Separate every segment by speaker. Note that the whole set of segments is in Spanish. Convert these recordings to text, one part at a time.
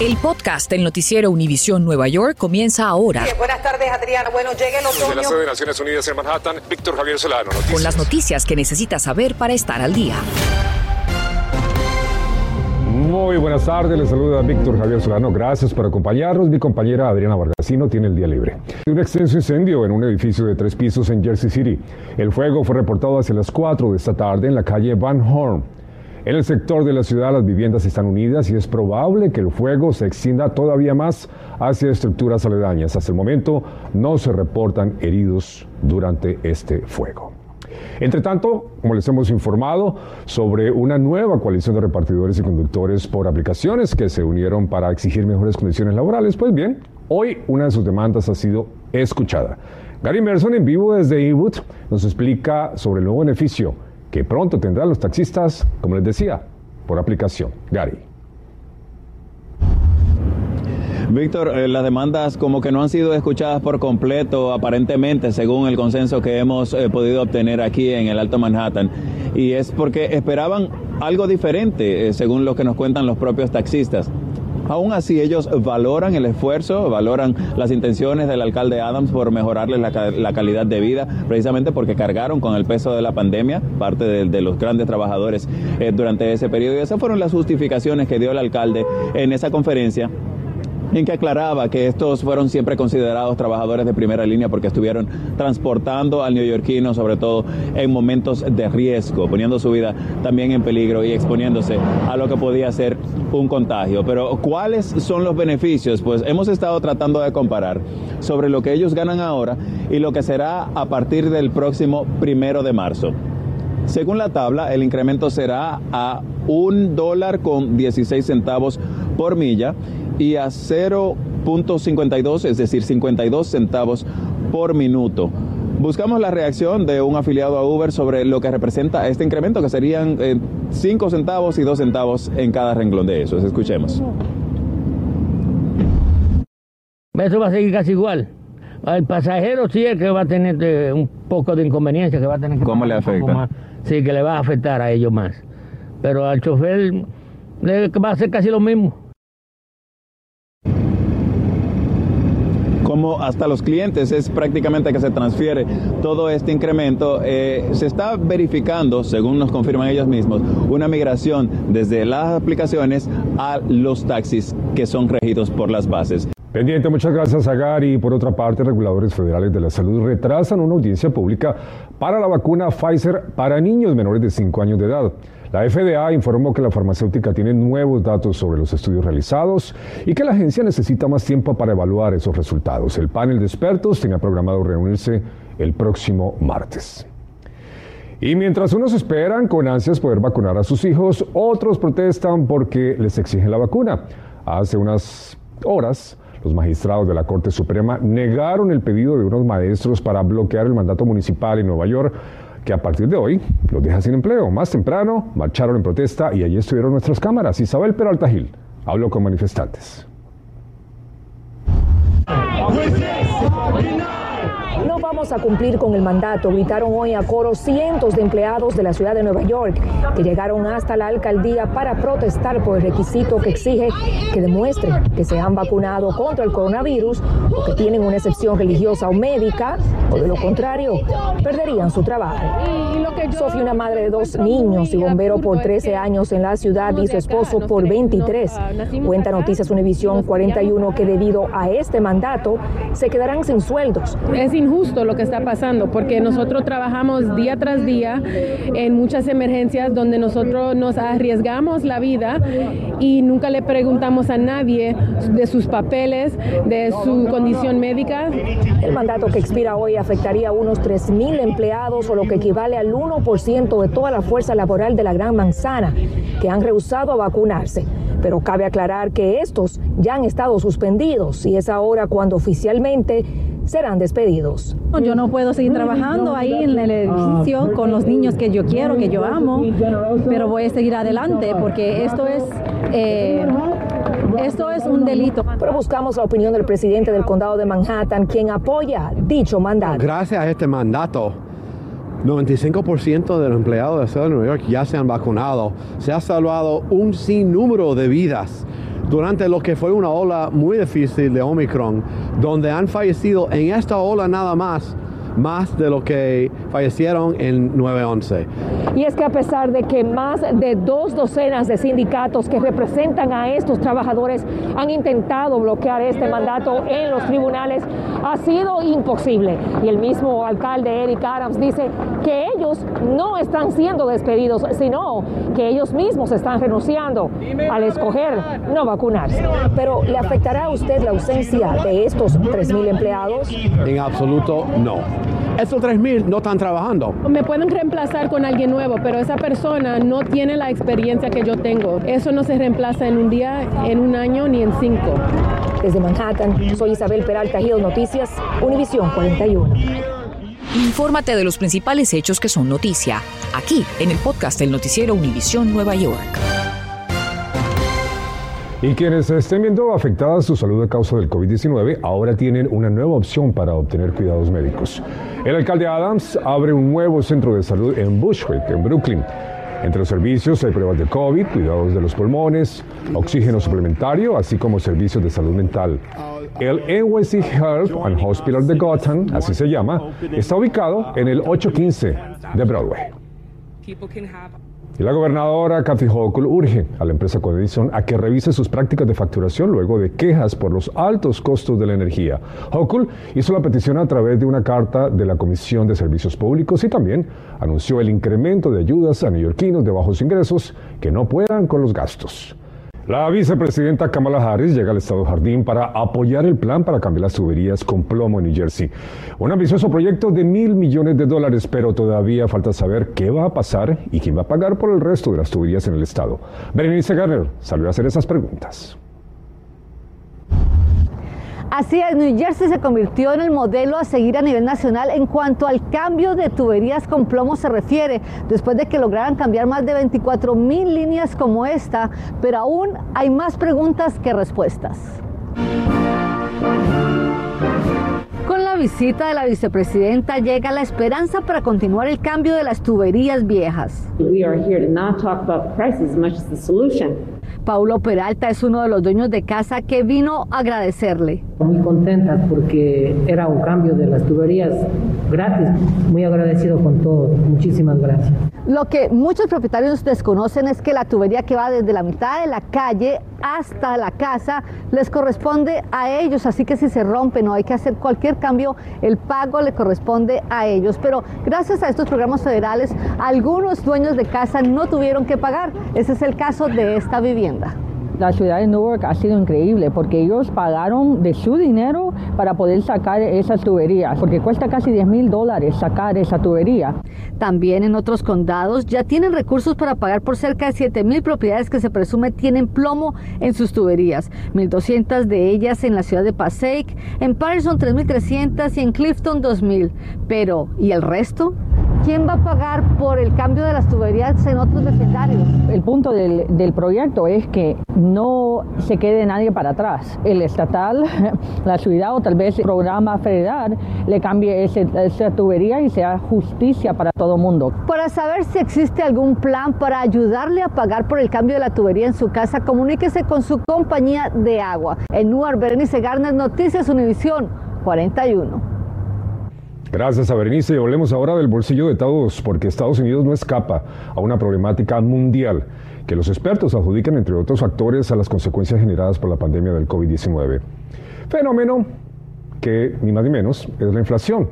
Speaker 1: El podcast del noticiero Univisión Nueva York comienza ahora.
Speaker 2: buenas tardes, Adriana. Bueno, llega el otoño.
Speaker 3: Desde la sede de Naciones Unidas en Manhattan, Víctor Javier Solano. Noticias.
Speaker 1: Con las noticias que necesitas saber para estar al día.
Speaker 4: Muy buenas tardes, les saluda Víctor Javier Solano. Gracias por acompañarnos. Mi compañera Adriana Vargasino tiene el día libre. Un extenso incendio en un edificio de tres pisos en Jersey City. El fuego fue reportado hacia las 4 de esta tarde en la calle Van Horn. En el sector de la ciudad las viviendas están unidas y es probable que el fuego se extienda todavía más hacia estructuras aledañas. Hasta el momento no se reportan heridos durante este fuego. Entre tanto, como les hemos informado sobre una nueva coalición de repartidores y conductores por aplicaciones que se unieron para exigir mejores condiciones laborales, pues bien, hoy una de sus demandas ha sido escuchada. Gary Merson en vivo desde Ewood nos explica sobre el nuevo beneficio que pronto tendrán los taxistas, como les decía, por aplicación. Gary.
Speaker 5: Víctor, eh, las demandas como que no han sido escuchadas por completo, aparentemente, según el consenso que hemos eh, podido obtener aquí en el Alto Manhattan. Y es porque esperaban algo diferente, eh, según lo que nos cuentan los propios taxistas. Aún así, ellos valoran el esfuerzo, valoran las intenciones del alcalde Adams por mejorarles la, calidad de vida, precisamente porque cargaron con el peso de la pandemia, parte de, los grandes trabajadores eh, durante ese periodo. Y esas fueron las justificaciones que dio el alcalde en esa conferencia en que aclaraba que estos fueron siempre considerados trabajadores de primera línea porque estuvieron transportando al neoyorquino, sobre todo en momentos de riesgo, poniendo su vida también en peligro y exponiéndose a lo que podía ser un contagio. Pero ¿cuáles son los beneficios? Pues hemos estado tratando de comparar sobre lo que ellos ganan ahora y lo que será a partir del próximo primero de marzo. Según la tabla, el incremento será a un dólar con 16 centavos por milla y a 0.52, es decir, 52 centavos por minuto. Buscamos la reacción de un afiliado a Uber sobre lo que representa este incremento, que serían 5 eh, centavos y 2 centavos en cada renglón de esos. Escuchemos.
Speaker 6: Eso va a seguir casi igual. El pasajero sí es que va a tener eh, un poco de inconveniencia, que va a tener que...
Speaker 5: ¿Cómo le afecta?
Speaker 6: Sí, que le va a afectar a ellos más. Pero al chofer le va a hacer casi lo mismo.
Speaker 5: Hasta los clientes es prácticamente que se transfiere todo este incremento, eh, se está verificando, según nos confirman ellos mismos, una migración desde las aplicaciones a los taxis que son regidos por las bases.
Speaker 4: Pendiente, muchas gracias a Gary. Por otra parte, reguladores federales de la salud retrasan una audiencia pública para la vacuna Pfizer para niños menores de 5 años de edad. La FDA informó que la farmacéutica tiene nuevos datos sobre los estudios realizados y que la agencia necesita más tiempo para evaluar esos resultados. El panel de expertos tenía programado reunirse el próximo martes. Y mientras unos esperan con ansias poder vacunar a sus hijos, otros protestan porque les exigen la vacuna. Hace unas horas, los magistrados de la Corte Suprema negaron el pedido de unos maestros para bloquear el mandato municipal en Nueva York que a partir de hoy los deja sin empleo. Más temprano marcharon en protesta y allí estuvieron nuestras cámaras. Isabel Peralta Gil habló con manifestantes.
Speaker 7: A cumplir con el mandato, gritaron hoy a coro cientos de empleados de la ciudad de Nueva York que llegaron hasta la alcaldía para protestar por el requisito que exige que demuestren que se han vacunado contra el coronavirus o que tienen una excepción religiosa o médica, o de lo contrario, perderían su trabajo. Sofía, una madre de dos niños y bombero por 13 años en la ciudad y su esposo por 23, cuenta Noticias Univisión 41 que debido a este mandato se quedarán sin sueldos.
Speaker 8: Es injusto lo que está pasando porque nosotros trabajamos día tras día en muchas emergencias donde nosotros nos arriesgamos la vida y nunca le preguntamos a nadie de sus papeles, de su condición médica.
Speaker 7: El mandato que expira hoy afectaría a unos 3.000 empleados o lo que equivale al 1% de toda la fuerza laboral de la Gran Manzana que han rehusado a vacunarse. Pero cabe aclarar que estos ya han estado suspendidos y es ahora cuando oficialmente serán despedidos.
Speaker 9: Yo no puedo seguir trabajando ahí en el edificio con los niños que yo quiero, que yo amo, pero voy a seguir adelante porque esto es... Eh, esto es un delito.
Speaker 7: Pero buscamos la opinión del presidente del condado de Manhattan, quien apoya dicho mandato.
Speaker 10: Gracias a este mandato, 95% de los empleados de la ciudad de Nueva York ya se han vacunado. Se ha salvado un sinnúmero de vidas durante lo que fue una ola muy difícil de Omicron, donde han fallecido en esta ola nada más más de lo que fallecieron en 9-11.
Speaker 7: Y es que a pesar de que más de dos docenas de sindicatos que representan a estos trabajadores han intentado bloquear este mandato en los tribunales, ha sido imposible. Y el mismo alcalde Eric Adams dice que ellos no están siendo despedidos, sino que ellos mismos están renunciando al escoger no vacunarse. Pero ¿le afectará a usted la ausencia de estos 3.000 empleados?
Speaker 10: En absoluto no. Esos 3.000 no están trabajando.
Speaker 8: Me pueden reemplazar con alguien nuevo, pero esa persona no tiene la experiencia que yo tengo. Eso no se reemplaza en un día, en un año ni en cinco.
Speaker 7: Desde Manhattan, soy Isabel Peralta Gil Noticias, Univisión 41.
Speaker 1: Infórmate de los principales hechos que son noticia, aquí en el podcast del noticiero Univisión Nueva York.
Speaker 4: Y quienes estén viendo afectada su salud a causa del COVID-19 ahora tienen una nueva opción para obtener cuidados médicos. El alcalde Adams abre un nuevo centro de salud en Bushwick, en Brooklyn. Entre los servicios hay pruebas de COVID, cuidados de los pulmones, oxígeno suplementario, así como servicios de salud mental. El NYC Health and Hospital de Gotham, así se llama, está ubicado en el 815 de Broadway. Y la gobernadora Kathy Hochul urge a la empresa Edison a que revise sus prácticas de facturación luego de quejas por los altos costos de la energía. Hochul hizo la petición a través de una carta de la Comisión de Servicios Públicos y también anunció el incremento de ayudas a neoyorquinos de bajos ingresos que no puedan con los gastos. La vicepresidenta Kamala Harris llega al estado Jardín para apoyar el plan para cambiar las tuberías con plomo en New Jersey. Un ambicioso proyecto de mil millones de dólares, pero todavía falta saber qué va a pasar y quién va a pagar por el resto de las tuberías en el estado. Berenice Garner salió a hacer esas preguntas.
Speaker 11: Así es, New Jersey se convirtió en el modelo a seguir a nivel nacional en cuanto al cambio de tuberías con plomo se refiere, después de que lograran cambiar más de 24 mil líneas como esta, pero aún hay más preguntas que respuestas. Con la visita de la vicepresidenta llega la esperanza para continuar el cambio de las tuberías viejas. Paulo Peralta es uno de los dueños de casa que vino a agradecerle.
Speaker 12: Muy contenta porque era un cambio de las tuberías gratis. Muy agradecido con todo. Muchísimas gracias.
Speaker 11: Lo que muchos propietarios desconocen es que la tubería que va desde la mitad de la calle hasta la casa les corresponde a ellos, así que si se rompen o hay que hacer cualquier cambio, el pago le corresponde a ellos. Pero gracias a estos programas federales, algunos dueños de casa no tuvieron que pagar. Ese es el caso de esta vivienda
Speaker 13: la ciudad de Newark ha sido increíble porque ellos pagaron de su dinero para poder sacar esas tuberías, porque cuesta casi 10 mil dólares sacar esa tubería.
Speaker 11: También en otros condados ya tienen recursos para pagar por cerca de 7 mil propiedades que se presume tienen plomo en sus tuberías, 1.200 de ellas en la ciudad de Passaic, en Patterson 3.300 y en Clifton 2.000. Pero, ¿y el resto? ¿Quién va a pagar por el cambio de las tuberías en otros vecindarios?
Speaker 13: El punto del, del, proyecto es que no se quede nadie para atrás. El estatal, la ciudad o tal vez el programa federal le cambie ese, esa tubería y sea justicia para todo el mundo.
Speaker 11: Para saber si existe algún plan para ayudarle a pagar por el cambio de la tubería en su casa, comuníquese con su compañía de agua. En Newark, Berenice Garner, Noticias Univisión 41.
Speaker 4: Gracias a Berenice y hablemos ahora del bolsillo de todos, porque Estados Unidos no escapa a una problemática mundial que los expertos adjudican, entre otros factores, a las consecuencias generadas por la pandemia del COVID-19. Fenómeno que, ni más ni menos, es la inflación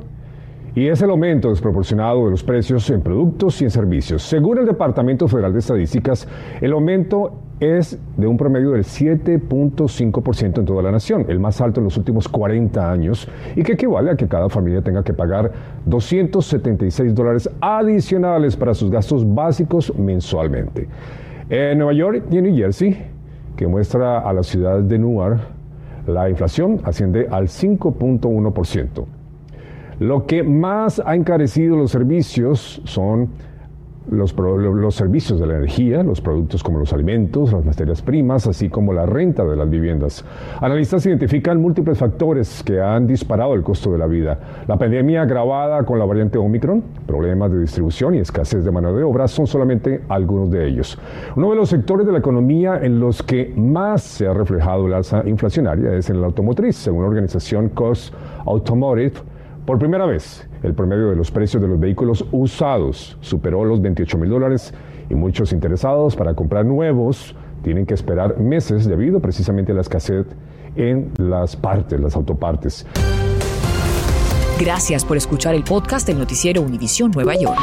Speaker 4: y es el aumento desproporcionado de los precios en productos y en servicios. Según el Departamento Federal de Estadísticas, el aumento es de un promedio del 7.5% en toda la nación, el más alto en los últimos 40 años, y que equivale a que cada familia tenga que pagar 276 dólares adicionales para sus gastos básicos mensualmente. En Nueva York y en New Jersey, que muestra a la ciudad de Newark, la inflación asciende al 5.1%. Lo que más ha encarecido los servicios son los, los, servicios de la energía, los productos como los alimentos, las materias primas, así como la renta de las viviendas. Analistas identifican múltiples factores que han disparado el costo de la vida. La pandemia agravada con la variante Omicron, problemas de distribución y escasez de mano de obra son solamente algunos de ellos. Uno de los sectores de la economía en los que más se ha reflejado la alza inflacionaria es en la automotriz, según la organización Cost Automotive. Por primera vez, el promedio de los precios de los vehículos usados superó los 28 mil dólares y muchos interesados para comprar nuevos tienen que esperar meses debido precisamente a la escasez en las partes, las autopartes.
Speaker 1: Gracias por escuchar el podcast del noticiero Univisión Nueva York.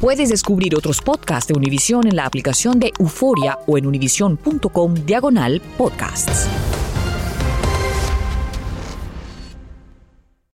Speaker 1: Puedes descubrir otros podcasts de Univisión en la aplicación de Euforia o en univision.com diagonal podcasts.